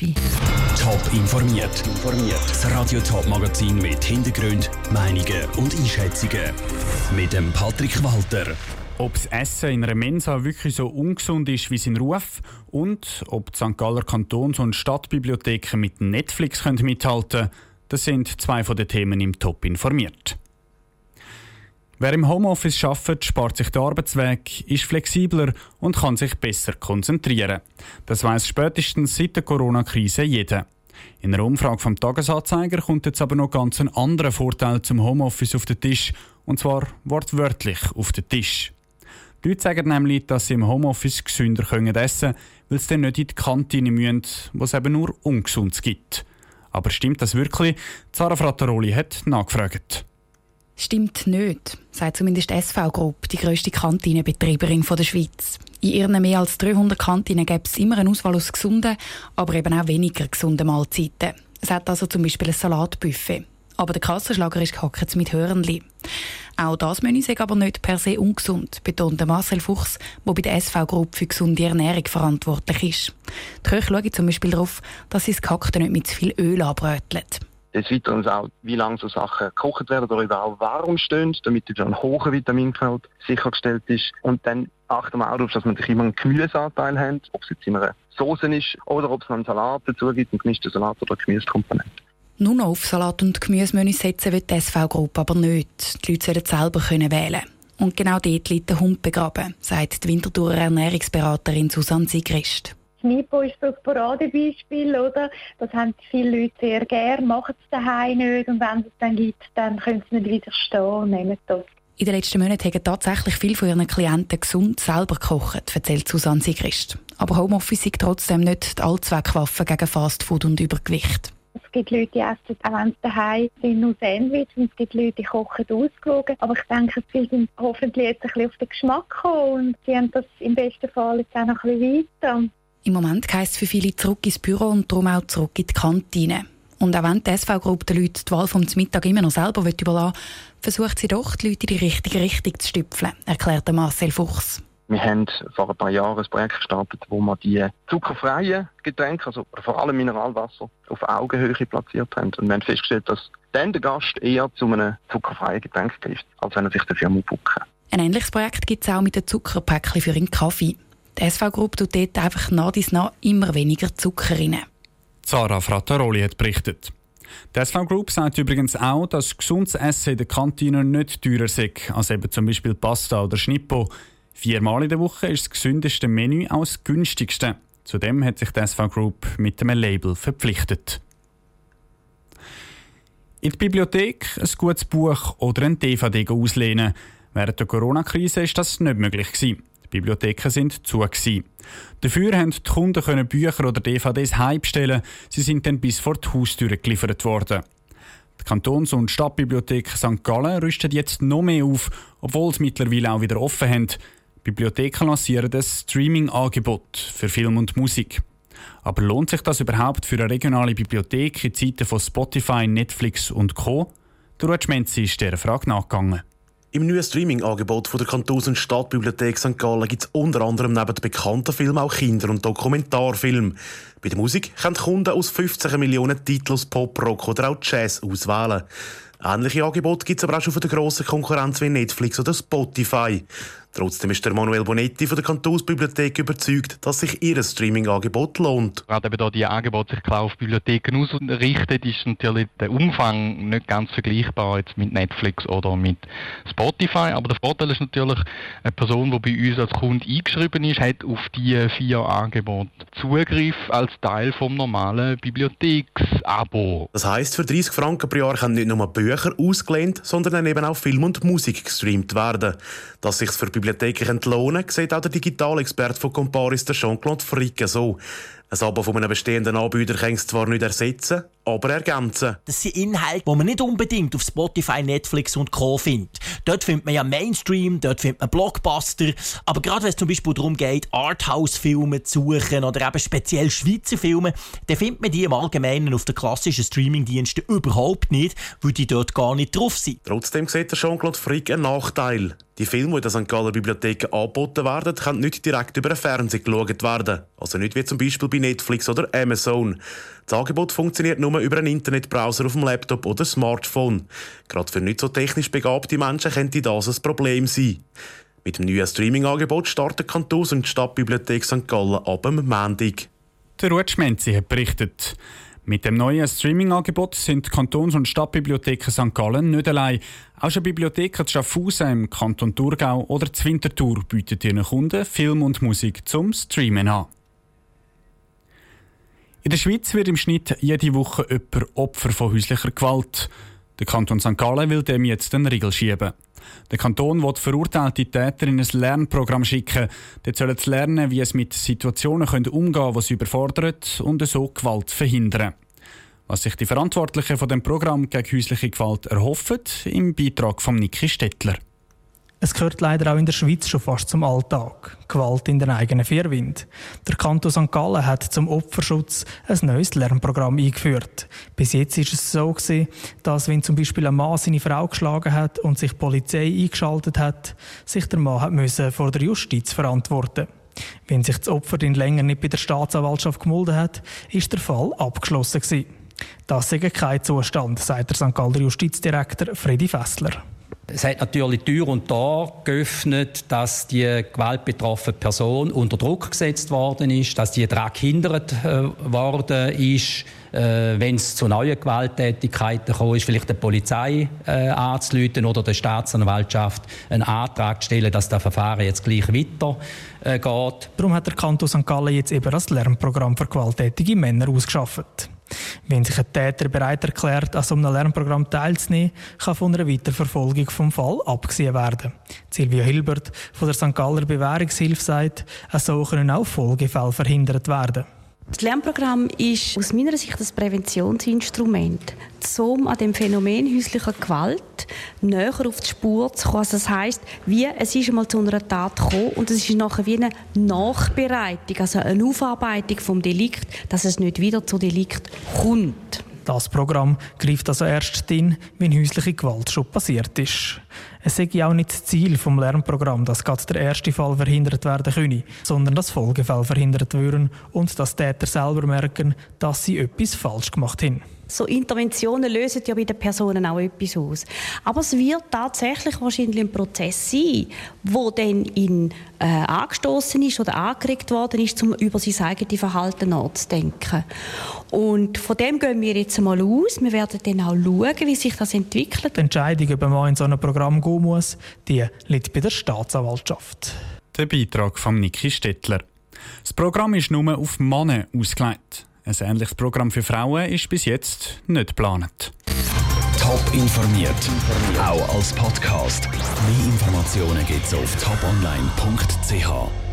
Top informiert. Das Radio Top Magazin mit Hintergrund, Meinungen und Einschätzungen mit dem Patrick Walter. Ob das Essen in einer Mensa wirklich so ungesund ist wie sein Ruf und ob die St. Galler Kantons- und Stadtbibliotheken mit Netflix können mithalten können, das sind zwei von den Themen im Top informiert. Wer im Homeoffice arbeitet, spart sich den Arbeitsweg, ist flexibler und kann sich besser konzentrieren. Das weiß spätestens seit der Corona-Krise jeder. In einer Umfrage vom Tagesanzeiger kommt jetzt aber noch ganz ein anderer Vorteil zum Homeoffice auf den Tisch, und zwar wortwörtlich auf den Tisch. Die Leute sagen nämlich, dass sie im Homeoffice gesünder essen können, weil sie dann nicht in die Kantine müssen, wo es eben nur Ungesundes gibt. Aber stimmt das wirklich? Zara Frattaroli hat nachgefragt. Stimmt nicht, sagt zumindest SV Group, die grösste Kantinenbetreiberin der Schweiz. In ihren mehr als 300 Kantinen gibt es immer eine Auswahl aus gesunden, aber eben auch weniger gesunden Mahlzeiten. Es hat also zum Beispiel ein Salatbuffet. Aber der Kassenschlager ist gehackt mit Hörnli. Auch das Menü ist aber nicht per se ungesund, betont Marcel Fuchs, der bei der SV Group für gesunde Ernährung verantwortlich ist. Die Köche schauen zum Beispiel darauf, dass sie das Gehackte nicht mit zu viel Öl anbröteln. Des Weiteren auch, wie lange so Sachen gekocht werden oder überhaupt warm stehen, damit ein hoher Vitamingehalt sichergestellt ist. Und dann achten wir auch darauf, dass wir immer einen Gemüseanteil haben, ob es jetzt in einer Soße ist oder ob es noch einen Salat dazu gibt, einen gemischten Salat oder Gemüsekomponente. Nur noch auf Salat und Gemüsemenü setzen will die SV-Gruppe aber nicht. Die Leute sollen selber können wählen Und genau dort liegt der Hund begraben, sagt die Winterthurer Ernährungsberaterin Susanne Sigrist. Nipo ist so ein Paradebeispiel, oder? Das haben viele Leute sehr gern, machen es daheim nicht und wenn es dann gibt, dann können sie nicht widerstehen und nehmen das. In den letzten Monaten haben tatsächlich viele von ihren Klienten gesund selber gekocht, erzählt Susanne Sigrist. Aber Homeoffice ist trotzdem nicht die Allzweckwaffe gegen Fastfood und Übergewicht. Es gibt Leute, die essen, auch wenn sie daheim sind, nur Sandwich. Und es gibt Leute, die kochen ausgewogen. Aber ich denke, sie sind hoffentlich jetzt ein bisschen auf den Geschmack gekommen und sie haben das im besten Fall jetzt auch noch ein bisschen weiter. Im Moment heisst es für viele zurück ins Büro und darum auch zurück in die Kantine. Und auch wenn die SV-Gruppe den Leuten die Wahl vom Mittag immer noch selber überlassen will, versucht sie doch, die Leute in die richtige Richtung zu stüpfeln, erklärte Marcel Fuchs. Wir haben vor ein paar Jahren ein Projekt gestartet, wo wir die zuckerfreien Getränke, also vor allem Mineralwasser, auf Augenhöhe platziert haben. Und wir haben festgestellt, dass dann der Gast eher zu einem zuckerfreien Getränk greift, als wenn er sich dafür muss bucken. Ein ähnliches Projekt gibt es auch mit den Zuckerpäckchen für den Kaffee. Die SV-Gruppe tut dort einfach nach dies nach immer weniger Zucker rein. Sarah Frattaroli hat berichtet. Die SV Group sagt übrigens auch, dass gesundes Essen in der Kantine nicht teurer sei als eben zum Beispiel Pasta oder Schnippo. Viermal in der Woche ist das gesündeste Menü auch das günstigste. Zudem hat sich die SV Group mit einem Label verpflichtet. In die Bibliothek ein gutes Buch oder ein DVD auslehnen. Während der Corona-Krise ist das nicht möglich gewesen. Bibliotheken sind zu. Gewesen. Dafür konnten die Kunden können Bücher oder DVDs heimstellen. Sie sind dann bis vor die Haustür geliefert worden. Die Kantons- und Stadtbibliothek St. Gallen rüstet jetzt noch mehr auf, obwohl sie mittlerweile auch wieder offen haben. Die Bibliotheken lancieren das Streaming-Angebot für Film und Musik. Aber lohnt sich das überhaupt für eine regionale Bibliothek in Zeiten von Spotify, Netflix und Co.? Der Rutschmenzi ist dieser Frage nachgegangen. Im neuen Streaming-Angebot der Kantons- und Stadtbibliothek St. Gallen gibt es unter anderem neben den bekannten Filmen auch Kinder- und Dokumentarfilme. Bei der Musik können Kunden aus 15 Millionen Titels Pop, Rock oder auch Jazz auswählen. Ähnliche Angebote gibt es aber auch schon von der grossen Konkurrenz wie Netflix oder Spotify. Trotzdem ist der Manuel Bonetti von der Kantonsbibliothek überzeugt, dass sich ihr Streaming-Angebot lohnt. Gerade eben da die Angebote sich klar auf Bibliotheken ausrichten, ist natürlich der Umfang nicht ganz vergleichbar jetzt mit Netflix oder mit Spotify. Aber der Vorteil ist natürlich, eine Person, die bei uns als Kunde eingeschrieben ist, hat auf die vier Angebote Zugriff als Teil vom normalen Bibliotheksabo. Das heißt, für 30 Franken pro Jahr können nicht nur Bücher ausgelehnt, sondern dann eben auch Film und Musik gestreamt werden. Dass sich für Bibliotheken entlohnen sieht auch der Digitalexperte von Comparis, der Jean-Claude Fricke, so. Ein Abo von einem bestehenden Anbieter kann es zwar nicht ersetzen, aber ergänzen. Das sind Inhalte, die man nicht unbedingt auf Spotify, Netflix und Co. findet. Dort findet man ja Mainstream, dort findet man Blockbuster. Aber gerade wenn es zum Beispiel darum geht, Arthouse-Filme zu suchen oder eben speziell Schweizer Filme, dann findet man die im Allgemeinen auf den klassischen Streamingdiensten überhaupt nicht, weil die dort gar nicht drauf sind. Trotzdem sieht der Jean-Claude Frick einen Nachteil. Die Filme, die in der St. Galler Bibliothek angeboten werden, können nicht direkt über den Fernseher geschaut werden. Also nicht wie zum Beispiel bei Netflix oder Amazon. Das Angebot funktioniert nur über einen Internetbrowser auf dem Laptop oder Smartphone. Gerade für nicht so technisch begabte Menschen könnte das ein Problem sein. Mit dem neuen Streaming-Angebot startet Kantons- und Stadtbibliothek St. Gallen ab dem Montag. Der Ruth Schmenzi hat berichtet. Mit dem neuen Streaming-Angebot sind Kantons- und Stadtbibliotheken St. Gallen nicht allein. Auch schon Bibliotheken zu Schaffhausen im Kanton Thurgau oder zu Winterthur bieten ihren Kunden Film und Musik zum Streamen an. In der Schweiz wird im Schnitt jede Woche jemand Opfer von häuslicher Gewalt. Der Kanton St. Gallen will dem jetzt einen Riegel schieben. Der Kanton will verurteilte Täter in ein Lernprogramm schicken. Dort sollen sie lernen, wie es mit Situationen umgehen können, die sie überfordern und so Gewalt verhindern. Was sich die Verantwortlichen von dem Programm gegen häusliche Gewalt erhoffen, im Beitrag von Niki Stettler. Es gehört leider auch in der Schweiz schon fast zum Alltag. Gewalt in den eigenen Vierwind. Der Kanton St. Gallen hat zum Opferschutz ein neues Lernprogramm eingeführt. Bis jetzt ist es so gewesen, dass wenn zum Beispiel ein Mann seine Frau geschlagen hat und sich die Polizei eingeschaltet hat, sich der Mann hat müssen vor der Justiz verantworten. Wenn sich das Opfer dann länger nicht bei der Staatsanwaltschaft gemulden hat, ist der Fall abgeschlossen gewesen. Das ist kein Zustand, sagt der St. Galler Justizdirektor Freddy Fessler. Es hat natürlich Tür und Tor geöffnet, dass die gewaltbetroffene Person unter Druck gesetzt worden ist, dass die daran gehindert äh, worden ist, äh, wenn es zu neuen Gewalttätigkeiten gekommen ist, vielleicht der Polizei äh, anzuleiten oder der Staatsanwaltschaft einen Antrag zu stellen, dass das Verfahren jetzt gleich weitergeht. Äh, Darum hat der Kanton St. Gallen jetzt eben das Lernprogramm für gewalttätige Männer ausgeschafft. Wenn sich ein Täter bereit erklärt, an so einem Lernprogramm teilzunehmen, kann von einer Weiterverfolgung vom Fall abgesehen werden. Silvia Hilbert von der St. Galler Bewährungshilfe sagt, so können auch Folgefälle verhindert werden. Das Lernprogramm ist aus meiner Sicht ein Präventionsinstrument, um an dem Phänomen häuslicher Gewalt näher auf die Spur zu kommen. Also das heisst, wie es ist einmal zu einer Tat gekommen und es ist nachher wie eine Nachbereitung, also eine Aufarbeitung vom Delikt, dass es nicht wieder zu Delikt kommt. Das Programm greift also erst dann, wenn häusliche Gewalt schon passiert ist. Es sei auch nicht das Ziel des Lernprogramms, dass gerade der erste Fall verhindert werden könne, sondern dass Folgefälle verhindert würden und dass Täter selber merken, dass sie etwas falsch gemacht haben. So Interventionen lösen ja bei den Personen auch etwas aus. Aber es wird tatsächlich wahrscheinlich ein Prozess sein, wo dann in, äh, angestoßen ist oder angeregt worden ist, um über sein eigenes Verhalten nachzudenken. Und von dem gehen wir jetzt einmal aus. Wir werden dann auch schauen, wie sich das entwickelt. Die Entscheidung, ob man in so ein Programm gehen muss, die liegt bei der Staatsanwaltschaft. Der Beitrag von Niki Stettler. Das Programm ist nur auf Männer ausgelegt. Ein ähnliches Programm für Frauen ist bis jetzt nicht geplant. Top informiert, auch als Podcast. Mehr Informationen gibt es auf toponline.ch.